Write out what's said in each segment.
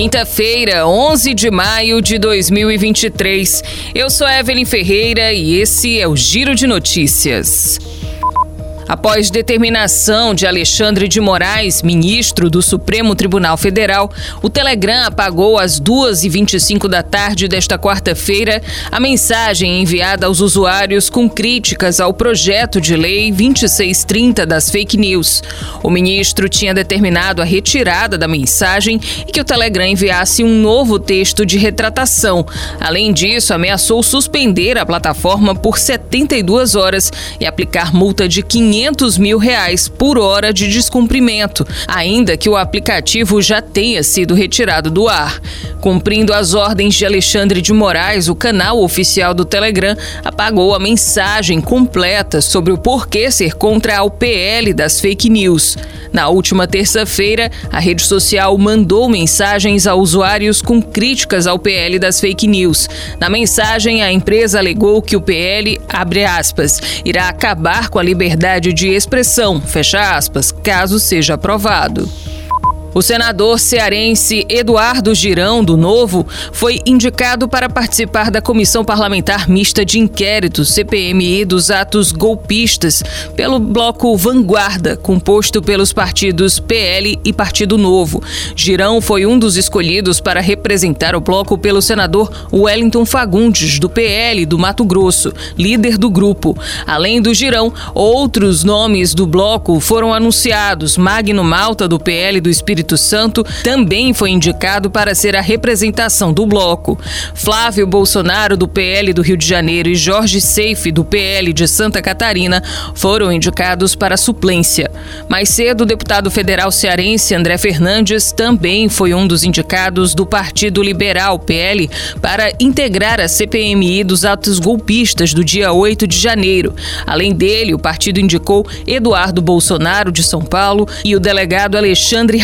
Quinta-feira, 11 de maio de 2023. Eu sou Evelyn Ferreira e esse é o Giro de Notícias. Após determinação de Alexandre de Moraes, ministro do Supremo Tribunal Federal, o Telegram apagou às 2h25 da tarde desta quarta-feira a mensagem enviada aos usuários com críticas ao projeto de lei 2630 das fake news. O ministro tinha determinado a retirada da mensagem e que o Telegram enviasse um novo texto de retratação. Além disso, ameaçou suspender a plataforma por 72 horas e aplicar multa de 500 500 mil reais por hora de descumprimento, ainda que o aplicativo já tenha sido retirado do ar. Cumprindo as ordens de Alexandre de Moraes, o canal oficial do Telegram apagou a mensagem completa sobre o porquê ser contra a UPL das fake news. Na última terça-feira, a rede social mandou mensagens a usuários com críticas ao PL das fake news. Na mensagem, a empresa alegou que o PL, abre aspas, irá acabar com a liberdade de expressão, fecha aspas, caso seja aprovado. O senador cearense Eduardo Girão, do Novo, foi indicado para participar da Comissão Parlamentar Mista de Inquérito, CPMI, dos atos golpistas, pelo bloco Vanguarda, composto pelos partidos PL e Partido Novo. Girão foi um dos escolhidos para representar o bloco pelo senador Wellington Fagundes, do PL do Mato Grosso, líder do grupo. Além do Girão, outros nomes do bloco foram anunciados: Magno Malta, do PL do Espírito Espírito Santo também foi indicado para ser a representação do bloco. Flávio Bolsonaro, do PL do Rio de Janeiro, e Jorge Seife, do PL de Santa Catarina, foram indicados para suplência. Mais cedo, o deputado federal cearense André Fernandes também foi um dos indicados do Partido Liberal, PL, para integrar a CPMI dos atos golpistas do dia 8 de janeiro. Além dele, o partido indicou Eduardo Bolsonaro, de São Paulo, e o delegado Alexandre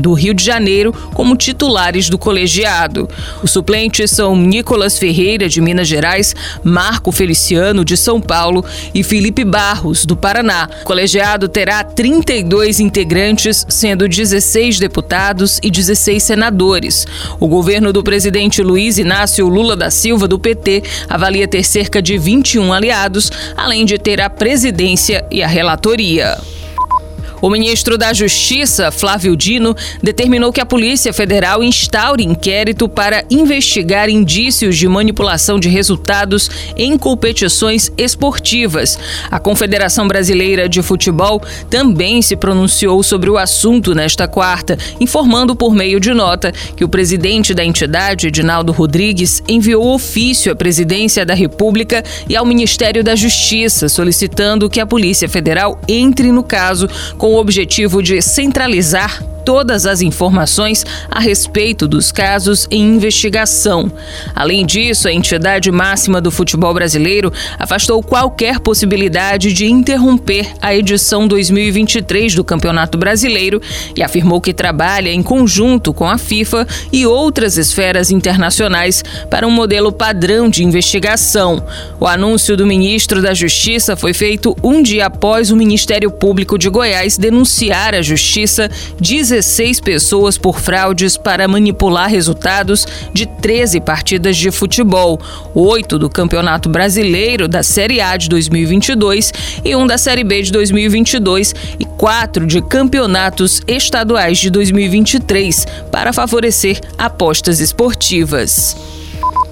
Do Rio de Janeiro como titulares do colegiado. Os suplentes são Nicolas Ferreira, de Minas Gerais, Marco Feliciano, de São Paulo e Felipe Barros, do Paraná. O colegiado terá 32 integrantes, sendo 16 deputados e 16 senadores. O governo do presidente Luiz Inácio Lula da Silva, do PT, avalia ter cerca de 21 aliados, além de ter a presidência e a relatoria. O ministro da Justiça, Flávio Dino, determinou que a Polícia Federal instaure inquérito para investigar indícios de manipulação de resultados em competições esportivas. A Confederação Brasileira de Futebol também se pronunciou sobre o assunto nesta quarta, informando por meio de nota que o presidente da entidade, Edinaldo Rodrigues, enviou ofício à Presidência da República e ao Ministério da Justiça, solicitando que a Polícia Federal entre no caso com o objetivo de centralizar todas as informações a respeito dos casos em investigação. Além disso, a entidade máxima do futebol brasileiro afastou qualquer possibilidade de interromper a edição 2023 do Campeonato Brasileiro e afirmou que trabalha em conjunto com a FIFA e outras esferas internacionais para um modelo padrão de investigação. O anúncio do ministro da Justiça foi feito um dia após o Ministério Público de Goiás denunciar à Justiça 16 pessoas por fraudes para manipular resultados de 13 partidas de futebol, oito do Campeonato Brasileiro da Série A de 2022 e um da Série B de 2022 e quatro de campeonatos estaduais de 2023 para favorecer apostas esportivas.